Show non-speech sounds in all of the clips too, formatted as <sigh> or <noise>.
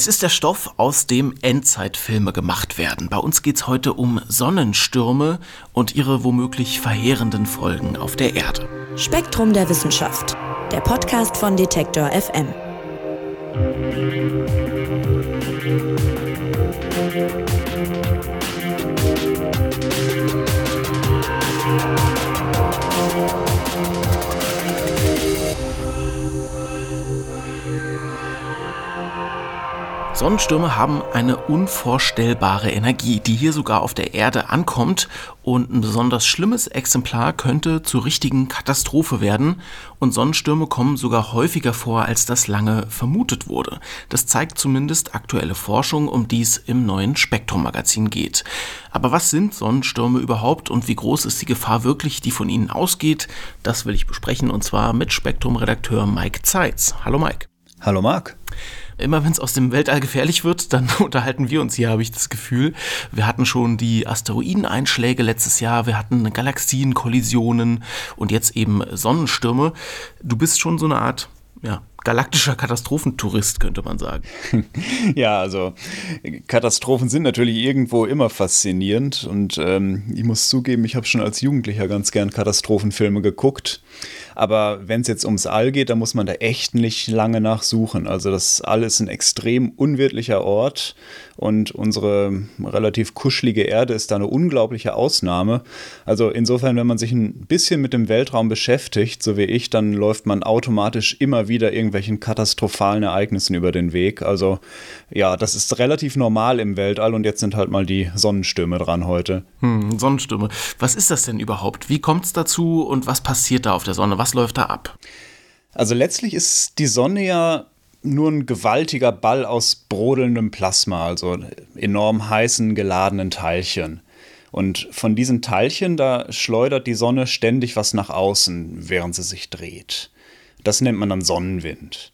Es ist der Stoff, aus dem Endzeitfilme gemacht werden. Bei uns geht es heute um Sonnenstürme und ihre womöglich verheerenden Folgen auf der Erde. Spektrum der Wissenschaft, der Podcast von Detektor FM. Sonnenstürme haben eine unvorstellbare Energie, die hier sogar auf der Erde ankommt und ein besonders schlimmes Exemplar könnte zur richtigen Katastrophe werden und Sonnenstürme kommen sogar häufiger vor, als das lange vermutet wurde. Das zeigt zumindest aktuelle Forschung, um die es im neuen Spektrum-Magazin geht. Aber was sind Sonnenstürme überhaupt und wie groß ist die Gefahr wirklich, die von ihnen ausgeht? Das will ich besprechen und zwar mit Spektrum-Redakteur Mike Zeitz. Hallo Mike. Hallo Marc immer wenn es aus dem Weltall gefährlich wird, dann <laughs> unterhalten wir uns hier, habe ich das Gefühl. Wir hatten schon die Asteroideneinschläge letztes Jahr, wir hatten Galaxienkollisionen und jetzt eben Sonnenstürme. Du bist schon so eine Art ja, galaktischer Katastrophentourist, könnte man sagen. <laughs> ja, also Katastrophen sind natürlich irgendwo immer faszinierend und ähm, ich muss zugeben, ich habe schon als Jugendlicher ganz gern Katastrophenfilme geguckt. Aber wenn es jetzt ums All geht, dann muss man da echt nicht lange nachsuchen. Also das All ist ein extrem unwirtlicher Ort und unsere relativ kuschelige Erde ist da eine unglaubliche Ausnahme. Also insofern, wenn man sich ein bisschen mit dem Weltraum beschäftigt, so wie ich, dann läuft man automatisch immer wieder irgendwelchen katastrophalen Ereignissen über den Weg. Also ja, das ist relativ normal im Weltall und jetzt sind halt mal die Sonnenstürme dran heute. Hm, Sonnenstürme. Was ist das denn überhaupt? Wie kommt es dazu und was passiert da auf der Sonne? Was läuft da ab? Also letztlich ist die Sonne ja nur ein gewaltiger Ball aus brodelndem Plasma, also enorm heißen, geladenen Teilchen. Und von diesen Teilchen, da schleudert die Sonne ständig was nach außen, während sie sich dreht. Das nennt man dann Sonnenwind.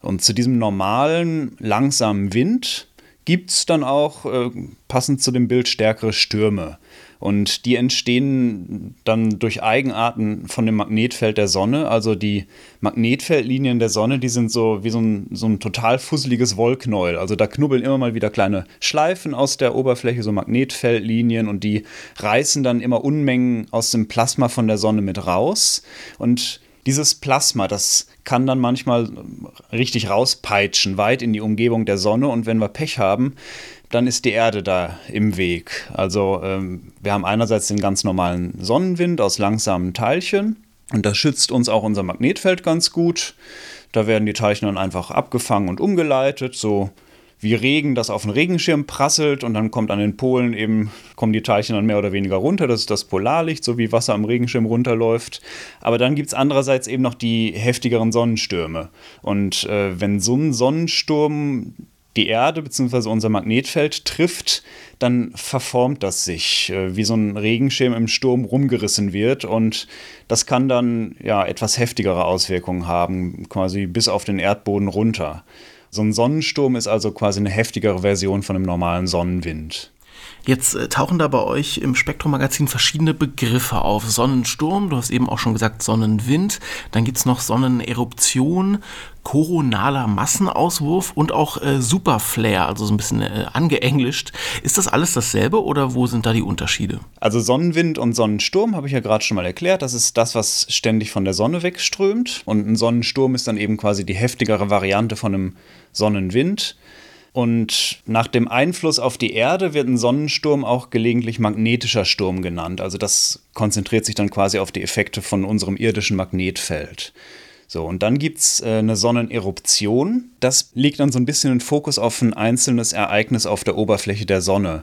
Und zu diesem normalen, langsamen Wind gibt es dann auch, äh, passend zu dem Bild, stärkere Stürme. Und die entstehen dann durch Eigenarten von dem Magnetfeld der Sonne. Also die Magnetfeldlinien der Sonne, die sind so wie so ein, so ein total fusseliges Wollknäuel. Also da knubbeln immer mal wieder kleine Schleifen aus der Oberfläche, so Magnetfeldlinien und die reißen dann immer Unmengen aus dem Plasma von der Sonne mit raus. Und dieses Plasma, das kann dann manchmal richtig rauspeitschen, weit in die Umgebung der Sonne. Und wenn wir Pech haben, dann ist die Erde da im Weg. Also ähm, wir haben einerseits den ganz normalen Sonnenwind aus langsamen Teilchen und das schützt uns auch unser Magnetfeld ganz gut. Da werden die Teilchen dann einfach abgefangen und umgeleitet, so wie Regen, das auf den Regenschirm prasselt und dann kommt an den Polen eben, kommen die Teilchen dann mehr oder weniger runter. Das ist das Polarlicht, so wie Wasser am Regenschirm runterläuft. Aber dann gibt es andererseits eben noch die heftigeren Sonnenstürme. Und äh, wenn so ein Sonnensturm die Erde bzw. unser Magnetfeld trifft, dann verformt das sich, äh, wie so ein Regenschirm im Sturm rumgerissen wird. Und das kann dann ja etwas heftigere Auswirkungen haben, quasi bis auf den Erdboden runter. So ein Sonnensturm ist also quasi eine heftigere Version von einem normalen Sonnenwind. Jetzt äh, tauchen da bei euch im Spektrum-Magazin verschiedene Begriffe auf. Sonnensturm, du hast eben auch schon gesagt Sonnenwind, dann gibt es noch Sonneneruption, koronaler Massenauswurf und auch äh, Superflare, also so ein bisschen äh, angeenglischt. Ist das alles dasselbe oder wo sind da die Unterschiede? Also Sonnenwind und Sonnensturm habe ich ja gerade schon mal erklärt. Das ist das, was ständig von der Sonne wegströmt. Und ein Sonnensturm ist dann eben quasi die heftigere Variante von einem Sonnenwind. Und nach dem Einfluss auf die Erde wird ein Sonnensturm auch gelegentlich magnetischer Sturm genannt. Also das konzentriert sich dann quasi auf die Effekte von unserem irdischen Magnetfeld. So, und dann gibt es äh, eine Sonneneruption. Das legt dann so ein bisschen den Fokus auf ein einzelnes Ereignis auf der Oberfläche der Sonne.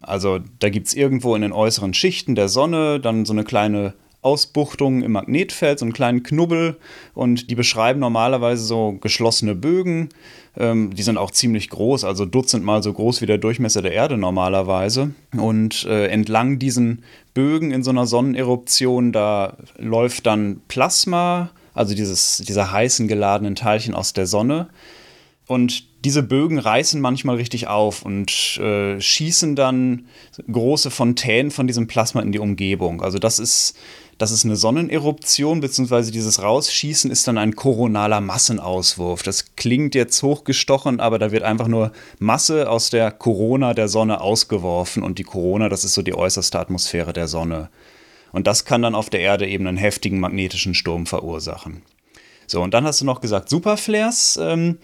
Also da gibt es irgendwo in den äußeren Schichten der Sonne dann so eine kleine Ausbuchtungen im Magnetfeld, so einen kleinen Knubbel und die beschreiben normalerweise so geschlossene Bögen. Ähm, die sind auch ziemlich groß, also dutzendmal so groß wie der Durchmesser der Erde normalerweise. Und äh, entlang diesen Bögen in so einer Sonneneruption, da läuft dann Plasma, also dieses, diese heißen geladenen Teilchen aus der Sonne. Und diese Bögen reißen manchmal richtig auf und äh, schießen dann große Fontänen von diesem Plasma in die Umgebung. Also das ist das ist eine Sonneneruption, beziehungsweise dieses Rausschießen ist dann ein koronaler Massenauswurf. Das klingt jetzt hochgestochen, aber da wird einfach nur Masse aus der Corona der Sonne ausgeworfen und die Corona, das ist so die äußerste Atmosphäre der Sonne. Und das kann dann auf der Erde eben einen heftigen magnetischen Sturm verursachen. So, und dann hast du noch gesagt, Superflares. Ähm,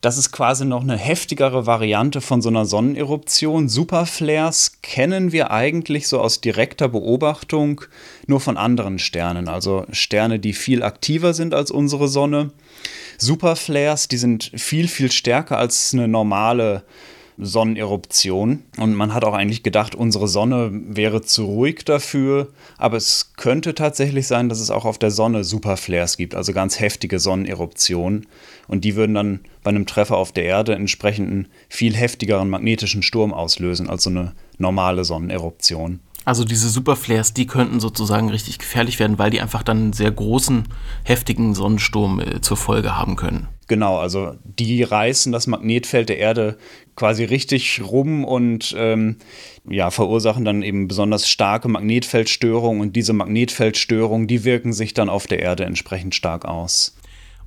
das ist quasi noch eine heftigere Variante von so einer Sonneneruption. Superflares kennen wir eigentlich so aus direkter Beobachtung nur von anderen Sternen, also Sterne, die viel aktiver sind als unsere Sonne. Superflares, die sind viel, viel stärker als eine normale Sonneneruption. Und man hat auch eigentlich gedacht, unsere Sonne wäre zu ruhig dafür. Aber es könnte tatsächlich sein, dass es auch auf der Sonne Superflares gibt, also ganz heftige Sonneneruptionen. Und die würden dann bei einem Treffer auf der Erde entsprechend einen viel heftigeren magnetischen Sturm auslösen als so eine normale Sonneneruption. Also diese Superflares, die könnten sozusagen richtig gefährlich werden, weil die einfach dann einen sehr großen, heftigen Sonnensturm äh, zur Folge haben können. Genau, also die reißen das Magnetfeld der Erde quasi richtig rum und ähm, ja, verursachen dann eben besonders starke Magnetfeldstörungen und diese Magnetfeldstörungen, die wirken sich dann auf der Erde entsprechend stark aus.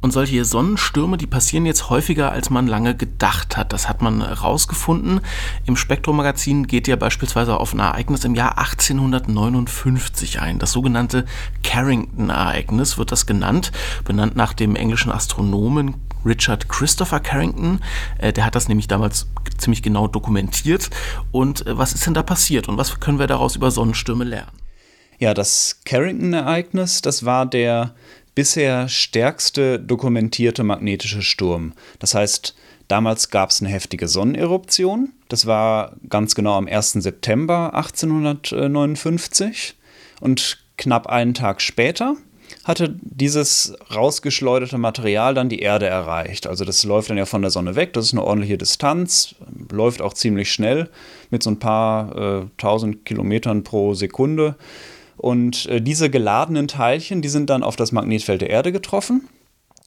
Und solche Sonnenstürme, die passieren jetzt häufiger, als man lange gedacht hat. Das hat man herausgefunden. Im Spektrum-Magazin geht ja beispielsweise auf ein Ereignis im Jahr 1859 ein. Das sogenannte Carrington-Ereignis wird das genannt, benannt nach dem englischen Astronomen Richard Christopher Carrington. Äh, der hat das nämlich damals ziemlich genau dokumentiert. Und äh, was ist denn da passiert und was können wir daraus über Sonnenstürme lernen? Ja, das Carrington-Ereignis, das war der bisher stärkste dokumentierte magnetische Sturm. Das heißt, damals gab es eine heftige Sonneneruption. Das war ganz genau am 1. September 1859. Und knapp einen Tag später hatte dieses rausgeschleuderte Material dann die Erde erreicht. Also das läuft dann ja von der Sonne weg, das ist eine ordentliche Distanz, läuft auch ziemlich schnell mit so ein paar äh, tausend Kilometern pro Sekunde. Und äh, diese geladenen Teilchen, die sind dann auf das Magnetfeld der Erde getroffen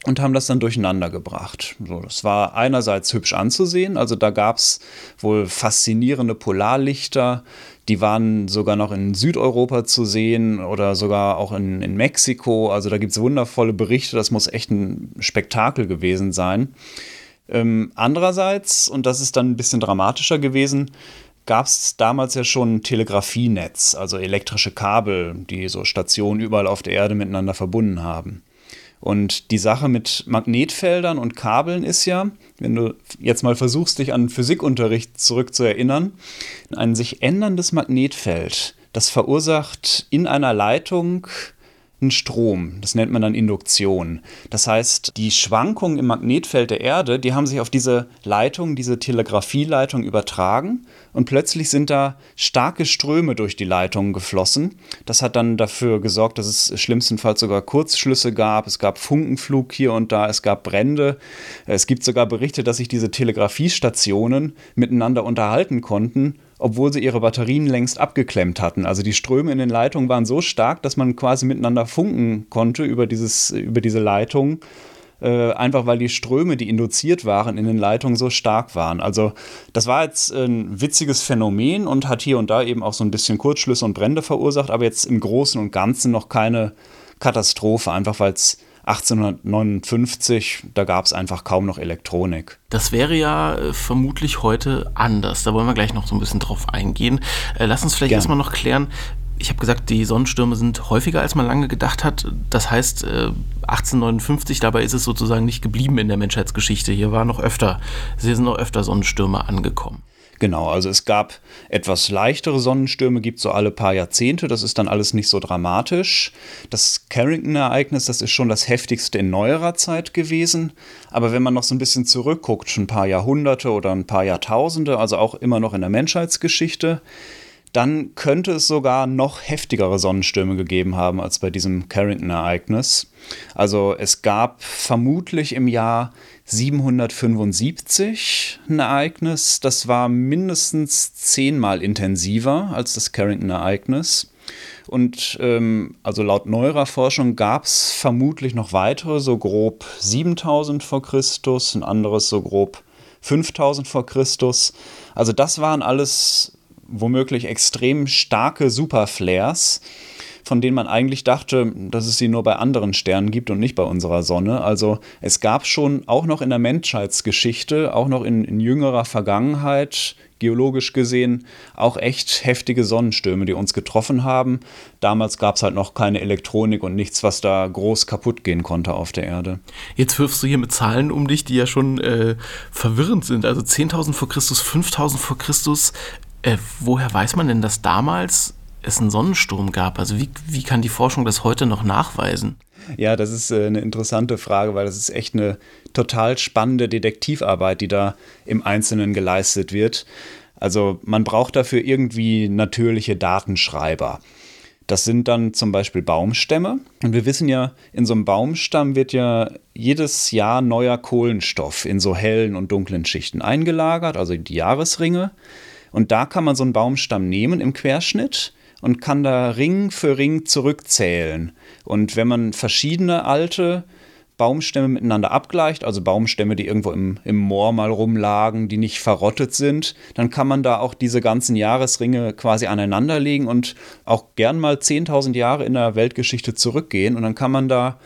und haben das dann durcheinander gebracht. So, das war einerseits hübsch anzusehen, also da gab es wohl faszinierende Polarlichter, die waren sogar noch in Südeuropa zu sehen oder sogar auch in, in Mexiko. Also da gibt es wundervolle Berichte, das muss echt ein Spektakel gewesen sein. Ähm, andererseits, und das ist dann ein bisschen dramatischer gewesen, gab es damals ja schon ein Telegrafienetz, also elektrische Kabel, die so Stationen überall auf der Erde miteinander verbunden haben. Und die Sache mit Magnetfeldern und Kabeln ist ja, wenn du jetzt mal versuchst, dich an Physikunterricht zurückzuerinnern, ein sich änderndes Magnetfeld, das verursacht in einer Leitung einen Strom. Das nennt man dann Induktion. Das heißt, die Schwankungen im Magnetfeld der Erde, die haben sich auf diese Leitung, diese Telegrafieleitung übertragen und plötzlich sind da starke Ströme durch die Leitungen geflossen. Das hat dann dafür gesorgt, dass es schlimmstenfalls sogar Kurzschlüsse gab. Es gab Funkenflug hier und da, es gab Brände. Es gibt sogar Berichte, dass sich diese Telegrafiestationen miteinander unterhalten konnten obwohl sie ihre Batterien längst abgeklemmt hatten. Also die Ströme in den Leitungen waren so stark, dass man quasi miteinander funken konnte über, dieses, über diese Leitung, äh, einfach weil die Ströme, die induziert waren in den Leitungen, so stark waren. Also das war jetzt ein witziges Phänomen und hat hier und da eben auch so ein bisschen Kurzschlüsse und Brände verursacht, aber jetzt im Großen und Ganzen noch keine Katastrophe, einfach weil es 1859, da gab es einfach kaum noch Elektronik. Das wäre ja äh, vermutlich heute anders. Da wollen wir gleich noch so ein bisschen drauf eingehen. Äh, lass uns vielleicht erstmal noch klären, ich habe gesagt, die Sonnenstürme sind häufiger, als man lange gedacht hat. Das heißt, äh, 1859, dabei ist es sozusagen nicht geblieben in der Menschheitsgeschichte. Hier war noch öfter, hier sind noch öfter Sonnenstürme angekommen. Genau, also es gab etwas leichtere Sonnenstürme, gibt so alle paar Jahrzehnte, das ist dann alles nicht so dramatisch. Das Carrington-Ereignis, das ist schon das heftigste in neuerer Zeit gewesen. Aber wenn man noch so ein bisschen zurückguckt, schon ein paar Jahrhunderte oder ein paar Jahrtausende, also auch immer noch in der Menschheitsgeschichte, dann könnte es sogar noch heftigere Sonnenstürme gegeben haben als bei diesem Carrington-Ereignis. Also es gab vermutlich im Jahr 775 ein Ereignis, das war mindestens zehnmal intensiver als das Carrington-Ereignis. Und ähm, also laut neuerer Forschung gab es vermutlich noch weitere, so grob 7000 vor Christus, ein anderes so grob 5000 vor Christus. Also das waren alles womöglich extrem starke Superflares, von denen man eigentlich dachte, dass es sie nur bei anderen Sternen gibt und nicht bei unserer Sonne. Also es gab schon auch noch in der Menschheitsgeschichte, auch noch in, in jüngerer Vergangenheit, geologisch gesehen auch echt heftige Sonnenstürme, die uns getroffen haben. Damals gab es halt noch keine Elektronik und nichts, was da groß kaputt gehen konnte auf der Erde. Jetzt wirfst du hier mit Zahlen um dich, die ja schon äh, verwirrend sind. Also 10.000 vor Christus, 5.000 vor Christus. Äh, woher weiß man denn, dass damals es einen Sonnensturm gab? Also wie, wie kann die Forschung das heute noch nachweisen? Ja, das ist äh, eine interessante Frage, weil das ist echt eine total spannende Detektivarbeit, die da im Einzelnen geleistet wird. Also man braucht dafür irgendwie natürliche Datenschreiber. Das sind dann zum Beispiel Baumstämme. Und wir wissen ja, in so einem Baumstamm wird ja jedes Jahr neuer Kohlenstoff in so hellen und dunklen Schichten eingelagert, also die Jahresringe. Und da kann man so einen Baumstamm nehmen im Querschnitt und kann da Ring für Ring zurückzählen. Und wenn man verschiedene alte Baumstämme miteinander abgleicht, also Baumstämme, die irgendwo im, im Moor mal rumlagen, die nicht verrottet sind, dann kann man da auch diese ganzen Jahresringe quasi aneinanderlegen und auch gern mal 10.000 Jahre in der Weltgeschichte zurückgehen und dann kann man da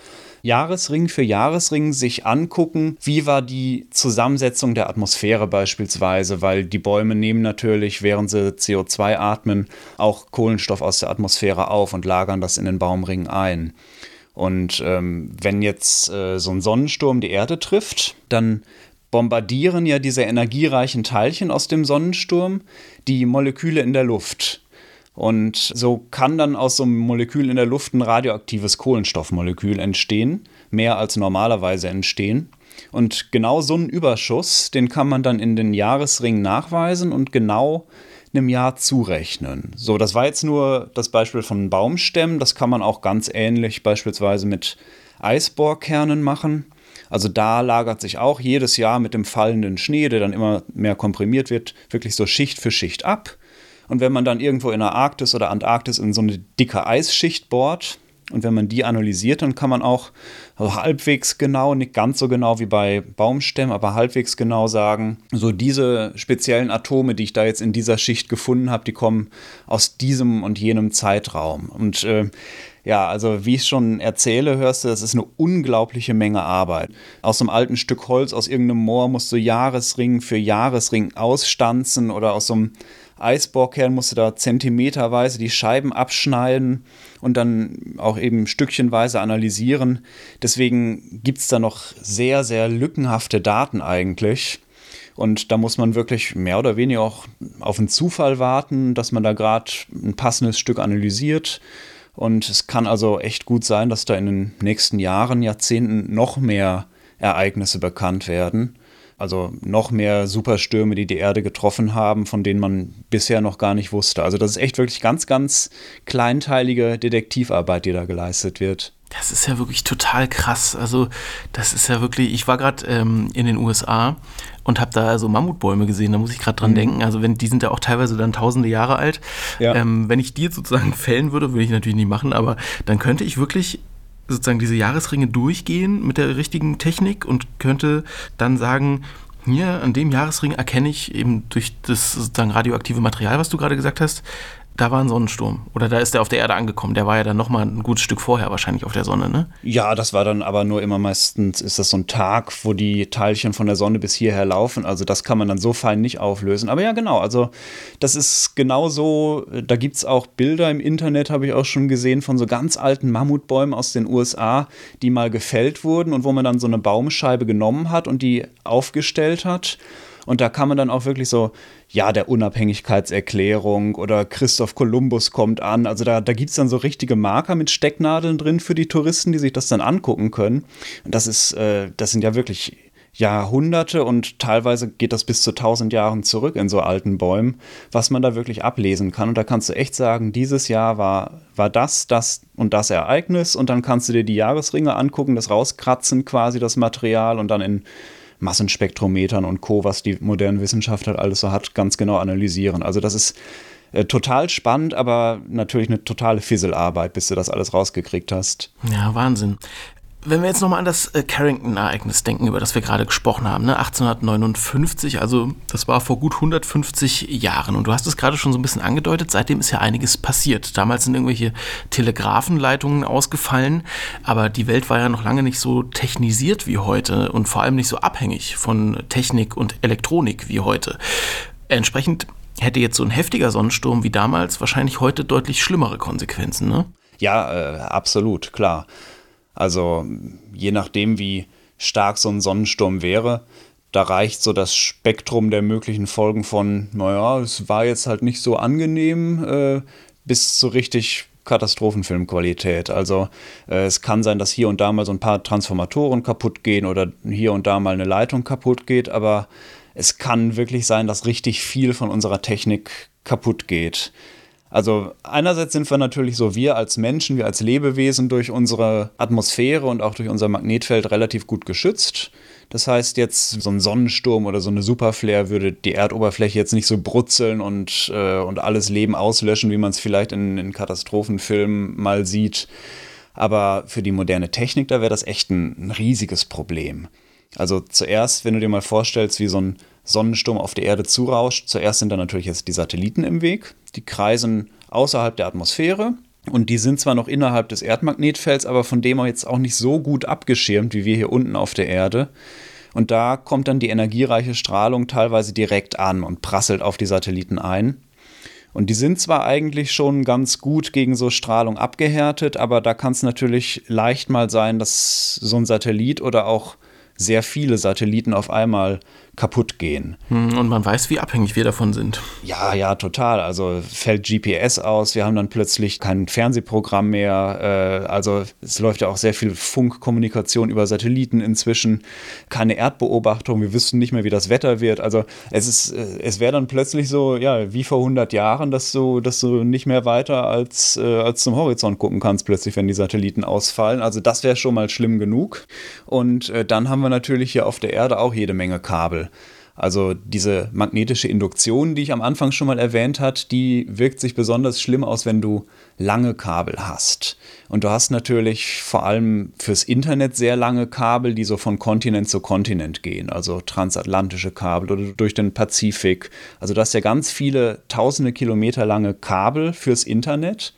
Jahresring für Jahresring sich angucken, wie war die Zusammensetzung der Atmosphäre beispielsweise, weil die Bäume nehmen natürlich, während sie CO2 atmen, auch Kohlenstoff aus der Atmosphäre auf und lagern das in den Baumringen ein. Und ähm, wenn jetzt äh, so ein Sonnensturm die Erde trifft, dann bombardieren ja diese energiereichen Teilchen aus dem Sonnensturm die Moleküle in der Luft. Und so kann dann aus so einem Molekül in der Luft ein radioaktives Kohlenstoffmolekül entstehen, mehr als normalerweise entstehen. Und genau so einen Überschuss, den kann man dann in den Jahresringen nachweisen und genau einem Jahr zurechnen. So, das war jetzt nur das Beispiel von Baumstämmen. Das kann man auch ganz ähnlich beispielsweise mit Eisbohrkernen machen. Also da lagert sich auch jedes Jahr mit dem fallenden Schnee, der dann immer mehr komprimiert wird, wirklich so Schicht für Schicht ab. Und wenn man dann irgendwo in der Arktis oder Antarktis in so eine dicke Eisschicht bohrt, und wenn man die analysiert, dann kann man auch also halbwegs genau, nicht ganz so genau wie bei Baumstämmen, aber halbwegs genau sagen, so diese speziellen Atome, die ich da jetzt in dieser Schicht gefunden habe, die kommen aus diesem und jenem Zeitraum. Und äh, ja, also wie ich schon erzähle, hörst du, das ist eine unglaubliche Menge Arbeit. Aus einem alten Stück Holz, aus irgendeinem Moor musst du Jahresring für Jahresring ausstanzen oder aus so einem Eisbohrkern musste da zentimeterweise die Scheiben abschneiden und dann auch eben stückchenweise analysieren. Deswegen gibt es da noch sehr, sehr lückenhafte Daten eigentlich. Und da muss man wirklich mehr oder weniger auch auf einen Zufall warten, dass man da gerade ein passendes Stück analysiert. Und es kann also echt gut sein, dass da in den nächsten Jahren, Jahrzehnten noch mehr Ereignisse bekannt werden. Also noch mehr Superstürme, die die Erde getroffen haben, von denen man bisher noch gar nicht wusste. Also das ist echt wirklich ganz, ganz kleinteilige Detektivarbeit, die da geleistet wird. Das ist ja wirklich total krass. Also das ist ja wirklich, ich war gerade ähm, in den USA und habe da so Mammutbäume gesehen, da muss ich gerade dran mhm. denken. Also wenn die sind ja auch teilweise dann tausende Jahre alt. Ja. Ähm, wenn ich die jetzt sozusagen <laughs> fällen würde, würde ich natürlich nicht machen, aber dann könnte ich wirklich sozusagen diese Jahresringe durchgehen mit der richtigen Technik und könnte dann sagen, hier an dem Jahresring erkenne ich eben durch das sozusagen radioaktive Material, was du gerade gesagt hast, da war ein Sonnensturm. Oder da ist der auf der Erde angekommen. Der war ja dann nochmal ein gutes Stück vorher wahrscheinlich auf der Sonne, ne? Ja, das war dann aber nur immer meistens, ist das so ein Tag, wo die Teilchen von der Sonne bis hierher laufen. Also das kann man dann so fein nicht auflösen. Aber ja, genau. Also das ist genau so. Da gibt es auch Bilder im Internet, habe ich auch schon gesehen, von so ganz alten Mammutbäumen aus den USA, die mal gefällt wurden und wo man dann so eine Baumscheibe genommen hat und die aufgestellt hat. Und da kann man dann auch wirklich so, ja, der Unabhängigkeitserklärung oder Christoph Kolumbus kommt an. Also da, da gibt es dann so richtige Marker mit Stecknadeln drin für die Touristen, die sich das dann angucken können. Und das ist, äh, das sind ja wirklich Jahrhunderte und teilweise geht das bis zu tausend Jahren zurück in so alten Bäumen, was man da wirklich ablesen kann. Und da kannst du echt sagen, dieses Jahr war, war das, das und das Ereignis und dann kannst du dir die Jahresringe angucken, das rauskratzen quasi, das Material und dann in Massenspektrometern und Co., was die moderne Wissenschaft halt alles so hat, ganz genau analysieren. Also das ist äh, total spannend, aber natürlich eine totale Fisselarbeit, bis du das alles rausgekriegt hast. Ja, Wahnsinn. Wenn wir jetzt nochmal an das äh, Carrington-Ereignis denken, über das wir gerade gesprochen haben, ne? 1859, also das war vor gut 150 Jahren. Und du hast es gerade schon so ein bisschen angedeutet, seitdem ist ja einiges passiert. Damals sind irgendwelche Telegrafenleitungen ausgefallen, aber die Welt war ja noch lange nicht so technisiert wie heute und vor allem nicht so abhängig von Technik und Elektronik wie heute. Entsprechend hätte jetzt so ein heftiger Sonnensturm wie damals wahrscheinlich heute deutlich schlimmere Konsequenzen, ne? Ja, äh, absolut, klar. Also je nachdem, wie stark so ein Sonnensturm wäre, da reicht so das Spektrum der möglichen Folgen von, naja, es war jetzt halt nicht so angenehm, äh, bis zu richtig Katastrophenfilmqualität. Also äh, es kann sein, dass hier und da mal so ein paar Transformatoren kaputt gehen oder hier und da mal eine Leitung kaputt geht, aber es kann wirklich sein, dass richtig viel von unserer Technik kaputt geht. Also einerseits sind wir natürlich so, wir als Menschen, wir als Lebewesen durch unsere Atmosphäre und auch durch unser Magnetfeld relativ gut geschützt. Das heißt, jetzt so ein Sonnensturm oder so eine Superflare würde die Erdoberfläche jetzt nicht so brutzeln und, äh, und alles Leben auslöschen, wie man es vielleicht in, in Katastrophenfilmen mal sieht. Aber für die moderne Technik, da wäre das echt ein, ein riesiges Problem. Also zuerst, wenn du dir mal vorstellst, wie so ein Sonnensturm auf die Erde zurauscht, zuerst sind da natürlich jetzt die Satelliten im Weg. Die kreisen außerhalb der Atmosphäre und die sind zwar noch innerhalb des Erdmagnetfelds, aber von dem jetzt auch nicht so gut abgeschirmt wie wir hier unten auf der Erde. Und da kommt dann die energiereiche Strahlung teilweise direkt an und prasselt auf die Satelliten ein. Und die sind zwar eigentlich schon ganz gut gegen so Strahlung abgehärtet, aber da kann es natürlich leicht mal sein, dass so ein Satellit oder auch sehr viele Satelliten auf einmal kaputt gehen. Hm, und man weiß, wie abhängig wir davon sind. Ja, ja, total. Also fällt GPS aus, wir haben dann plötzlich kein Fernsehprogramm mehr. Äh, also es läuft ja auch sehr viel Funkkommunikation über Satelliten inzwischen. Keine Erdbeobachtung, wir wüssten nicht mehr, wie das Wetter wird. Also es ist, äh, es wäre dann plötzlich so, ja, wie vor 100 Jahren, dass du, dass du nicht mehr weiter als, äh, als zum Horizont gucken kannst, plötzlich, wenn die Satelliten ausfallen. Also das wäre schon mal schlimm genug. Und dann haben wir natürlich hier auf der Erde auch jede Menge Kabel. Also diese magnetische Induktion, die ich am Anfang schon mal erwähnt hat, die wirkt sich besonders schlimm aus, wenn du lange Kabel hast. Und du hast natürlich vor allem fürs Internet sehr lange Kabel, die so von Kontinent zu Kontinent gehen, also transatlantische Kabel oder durch den Pazifik. Also du hast ja ganz viele tausende Kilometer lange Kabel fürs Internet.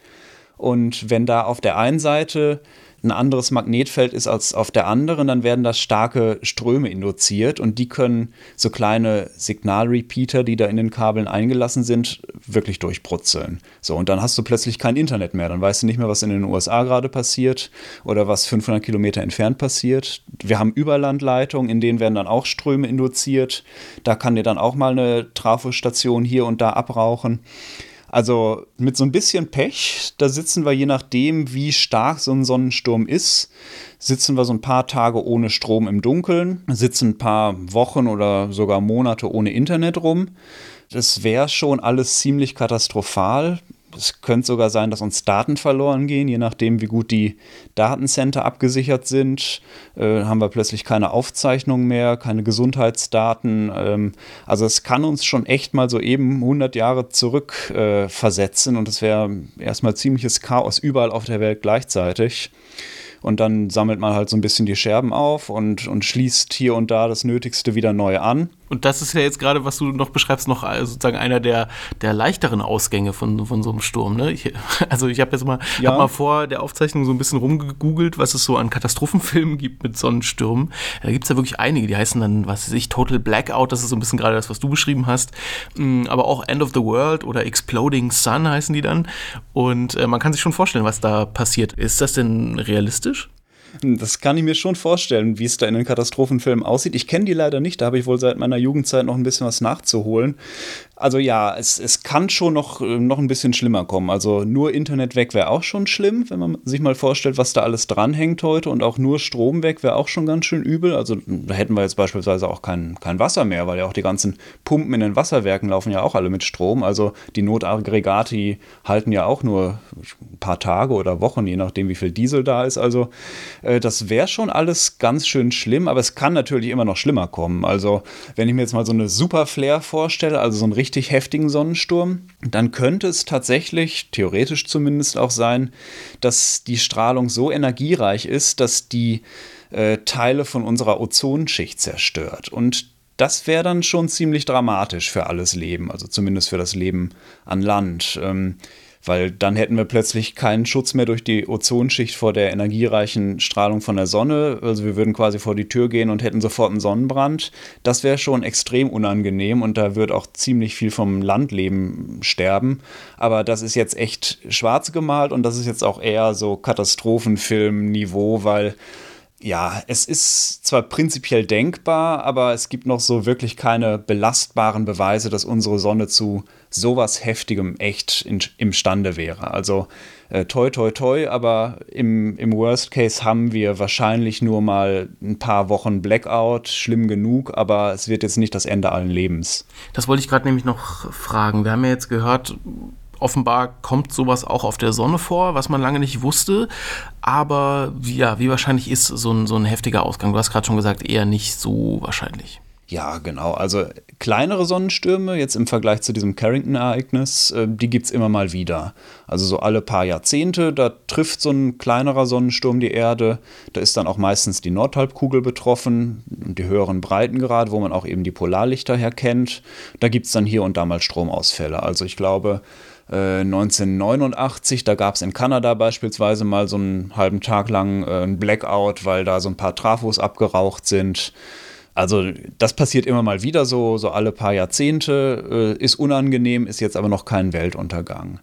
Und wenn da auf der einen Seite ein anderes Magnetfeld ist als auf der anderen, dann werden da starke Ströme induziert und die können so kleine Signalrepeater, die da in den Kabeln eingelassen sind, wirklich durchbrutzeln. So, und dann hast du plötzlich kein Internet mehr. Dann weißt du nicht mehr, was in den USA gerade passiert oder was 500 Kilometer entfernt passiert. Wir haben Überlandleitungen, in denen werden dann auch Ströme induziert. Da kann dir dann auch mal eine Trafostation hier und da abrauchen. Also mit so ein bisschen Pech, da sitzen wir je nachdem, wie stark so ein Sonnensturm ist, sitzen wir so ein paar Tage ohne Strom im Dunkeln, sitzen ein paar Wochen oder sogar Monate ohne Internet rum. Das wäre schon alles ziemlich katastrophal. Es könnte sogar sein, dass uns Daten verloren gehen, je nachdem, wie gut die Datencenter abgesichert sind. Äh, haben wir plötzlich keine Aufzeichnungen mehr, keine Gesundheitsdaten. Ähm, also es kann uns schon echt mal so eben 100 Jahre zurück äh, versetzen und es wäre erstmal ziemliches Chaos überall auf der Welt gleichzeitig. Und dann sammelt man halt so ein bisschen die Scherben auf und, und schließt hier und da das Nötigste wieder neu an. Und das ist ja jetzt gerade, was du noch beschreibst, noch äh, sozusagen einer der, der leichteren Ausgänge von, von so einem Sturm. Ne? Ich, <laughs> also ich habe jetzt mal, ja. hab mal vor der Aufzeichnung so ein bisschen rumgegoogelt, was es so an Katastrophenfilmen <laughs> gibt mit Sonnenstürmen. Da gibt es ja wirklich einige, die heißen dann, was weiß ich, Total Blackout, das ist so ein bisschen gerade das, was du beschrieben hast. Mm, aber auch End of the World oder Exploding Sun heißen die dann. Und äh, man kann sich schon vorstellen, was da passiert. Ist das denn realistisch? Das kann ich mir schon vorstellen, wie es da in den Katastrophenfilmen aussieht. Ich kenne die leider nicht, da habe ich wohl seit meiner Jugendzeit noch ein bisschen was nachzuholen. Also ja, es, es kann schon noch, äh, noch ein bisschen schlimmer kommen. Also nur Internet weg wäre auch schon schlimm, wenn man sich mal vorstellt, was da alles dranhängt heute. Und auch nur Strom weg wäre auch schon ganz schön übel. Also da hätten wir jetzt beispielsweise auch kein, kein Wasser mehr, weil ja auch die ganzen Pumpen in den Wasserwerken laufen ja auch alle mit Strom. Also die Notaggregate halten ja auch nur ein paar Tage oder Wochen, je nachdem, wie viel Diesel da ist. Also das wäre schon alles ganz schön schlimm, aber es kann natürlich immer noch schlimmer kommen. Also wenn ich mir jetzt mal so eine Super Flare vorstelle, also so ein richtig richtig heftigen Sonnensturm, dann könnte es tatsächlich, theoretisch zumindest auch sein, dass die Strahlung so energiereich ist, dass die äh, Teile von unserer Ozonschicht zerstört. Und das wäre dann schon ziemlich dramatisch für alles Leben, also zumindest für das Leben an Land. Ähm, weil dann hätten wir plötzlich keinen Schutz mehr durch die Ozonschicht vor der energiereichen Strahlung von der Sonne. Also wir würden quasi vor die Tür gehen und hätten sofort einen Sonnenbrand. Das wäre schon extrem unangenehm und da wird auch ziemlich viel vom Landleben sterben. Aber das ist jetzt echt schwarz gemalt und das ist jetzt auch eher so Katastrophenfilm-Niveau, weil ja, es ist zwar prinzipiell denkbar, aber es gibt noch so wirklich keine belastbaren Beweise, dass unsere Sonne zu sowas Heftigem echt in, imstande wäre. Also äh, toi, toi, toi, aber im, im Worst Case haben wir wahrscheinlich nur mal ein paar Wochen Blackout, schlimm genug, aber es wird jetzt nicht das Ende allen Lebens. Das wollte ich gerade nämlich noch fragen. Wir haben ja jetzt gehört, offenbar kommt sowas auch auf der Sonne vor, was man lange nicht wusste. Aber ja, wie wahrscheinlich ist so ein, so ein heftiger Ausgang? Du hast gerade schon gesagt, eher nicht so wahrscheinlich. Ja, genau. Also kleinere Sonnenstürme, jetzt im Vergleich zu diesem Carrington-Ereignis, äh, die gibt es immer mal wieder. Also so alle paar Jahrzehnte, da trifft so ein kleinerer Sonnensturm die Erde. Da ist dann auch meistens die Nordhalbkugel betroffen, die höheren Breitengrade, wo man auch eben die Polarlichter herkennt. Da gibt es dann hier und da mal Stromausfälle. Also ich glaube, 1989, äh, da gab es in Kanada beispielsweise mal so einen halben Tag lang äh, einen Blackout, weil da so ein paar Trafos abgeraucht sind. Also das passiert immer mal wieder so, so alle paar Jahrzehnte, äh, ist unangenehm, ist jetzt aber noch kein Weltuntergang.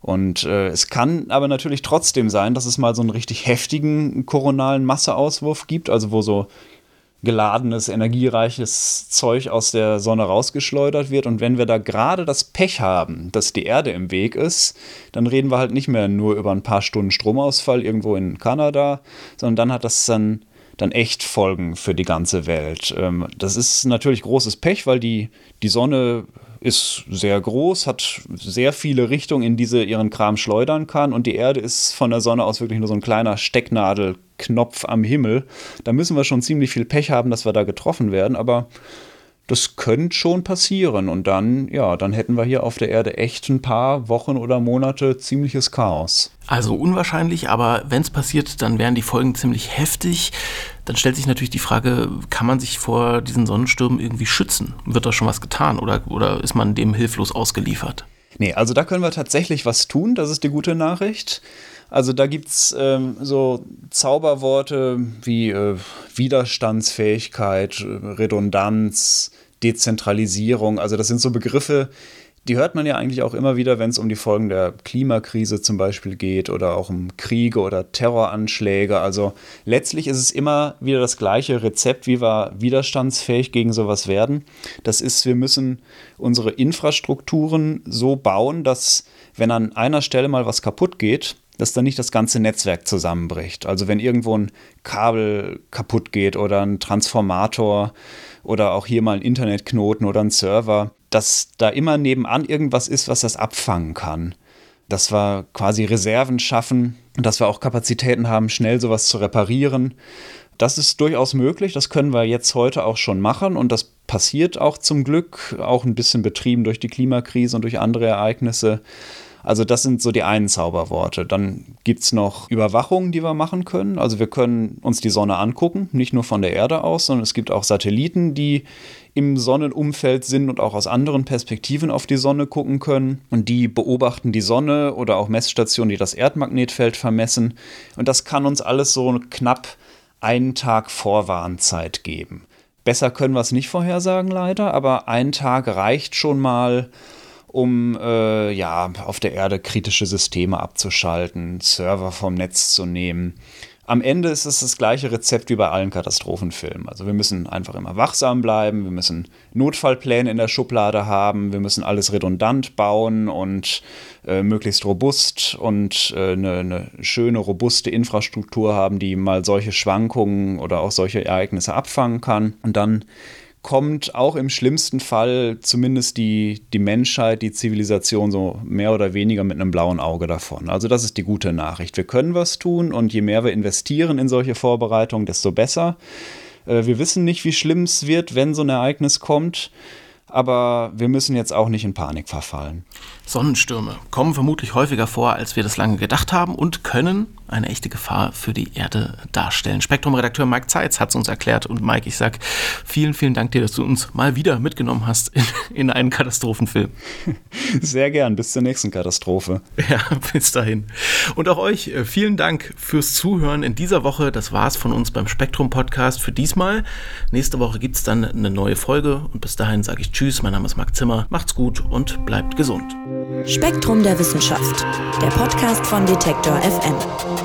Und äh, es kann aber natürlich trotzdem sein, dass es mal so einen richtig heftigen koronalen Masseauswurf gibt, also wo so geladenes, energiereiches Zeug aus der Sonne rausgeschleudert wird. Und wenn wir da gerade das Pech haben, dass die Erde im Weg ist, dann reden wir halt nicht mehr nur über ein paar Stunden Stromausfall irgendwo in Kanada, sondern dann hat das dann dann echt Folgen für die ganze Welt. Ähm, das ist natürlich großes Pech, weil die, die Sonne ist sehr groß, hat sehr viele Richtungen, in die sie ihren Kram schleudern kann und die Erde ist von der Sonne aus wirklich nur so ein kleiner Stecknadelknopf am Himmel. Da müssen wir schon ziemlich viel Pech haben, dass wir da getroffen werden, aber das könnte schon passieren. Und dann, ja, dann hätten wir hier auf der Erde echt ein paar Wochen oder Monate ziemliches Chaos. Also unwahrscheinlich, aber wenn es passiert, dann wären die Folgen ziemlich heftig. Dann stellt sich natürlich die Frage, kann man sich vor diesen Sonnenstürmen irgendwie schützen? Wird da schon was getan oder, oder ist man dem hilflos ausgeliefert? Nee, also da können wir tatsächlich was tun, das ist die gute Nachricht. Also da gibt es ähm, so Zauberworte wie äh, Widerstandsfähigkeit, Redundanz, Dezentralisierung. Also das sind so Begriffe, die hört man ja eigentlich auch immer wieder, wenn es um die Folgen der Klimakrise zum Beispiel geht oder auch um Kriege oder Terroranschläge. Also letztlich ist es immer wieder das gleiche Rezept, wie wir widerstandsfähig gegen sowas werden. Das ist, wir müssen unsere Infrastrukturen so bauen, dass wenn an einer Stelle mal was kaputt geht, dass dann nicht das ganze Netzwerk zusammenbricht. Also wenn irgendwo ein Kabel kaputt geht oder ein Transformator oder auch hier mal ein Internetknoten oder ein Server, dass da immer nebenan irgendwas ist, was das abfangen kann. Dass wir quasi Reserven schaffen und dass wir auch Kapazitäten haben, schnell sowas zu reparieren. Das ist durchaus möglich, das können wir jetzt heute auch schon machen und das passiert auch zum Glück, auch ein bisschen betrieben durch die Klimakrise und durch andere Ereignisse. Also das sind so die einen Zauberworte. Dann gibt es noch Überwachungen, die wir machen können. Also wir können uns die Sonne angucken, nicht nur von der Erde aus, sondern es gibt auch Satelliten, die im Sonnenumfeld sind und auch aus anderen Perspektiven auf die Sonne gucken können. Und die beobachten die Sonne oder auch Messstationen, die das Erdmagnetfeld vermessen. Und das kann uns alles so knapp einen Tag Vorwarnzeit geben. Besser können wir es nicht vorhersagen, leider, aber ein Tag reicht schon mal, um äh, ja, auf der Erde kritische Systeme abzuschalten, Server vom Netz zu nehmen. Am Ende ist es das gleiche Rezept wie bei allen Katastrophenfilmen. Also wir müssen einfach immer wachsam bleiben, wir müssen Notfallpläne in der Schublade haben, wir müssen alles redundant bauen und äh, möglichst robust und äh, eine, eine schöne, robuste Infrastruktur haben, die mal solche Schwankungen oder auch solche Ereignisse abfangen kann. Und dann kommt auch im schlimmsten Fall zumindest die, die Menschheit, die Zivilisation so mehr oder weniger mit einem blauen Auge davon. Also das ist die gute Nachricht. Wir können was tun und je mehr wir investieren in solche Vorbereitungen, desto besser. Äh, wir wissen nicht, wie schlimm es wird, wenn so ein Ereignis kommt. aber wir müssen jetzt auch nicht in Panik verfallen. Sonnenstürme kommen vermutlich häufiger vor, als wir das lange gedacht haben und können eine echte Gefahr für die Erde darstellen. Spektrum-Redakteur Mike Zeitz hat es uns erklärt und Mike, ich sag vielen, vielen Dank dir, dass du uns mal wieder mitgenommen hast in, in einen Katastrophenfilm. <laughs> Sehr gern, bis zur nächsten Katastrophe. <laughs> Ja, bis dahin. Und auch euch äh, vielen Dank fürs Zuhören in dieser Woche. Das war's von uns beim Spektrum-Podcast für diesmal. Nächste Woche gibt es dann eine neue Folge und bis dahin sage ich Tschüss, mein Name ist Marc Zimmer. Macht's gut und bleibt gesund. Spektrum der Wissenschaft, der Podcast von Detektor FM.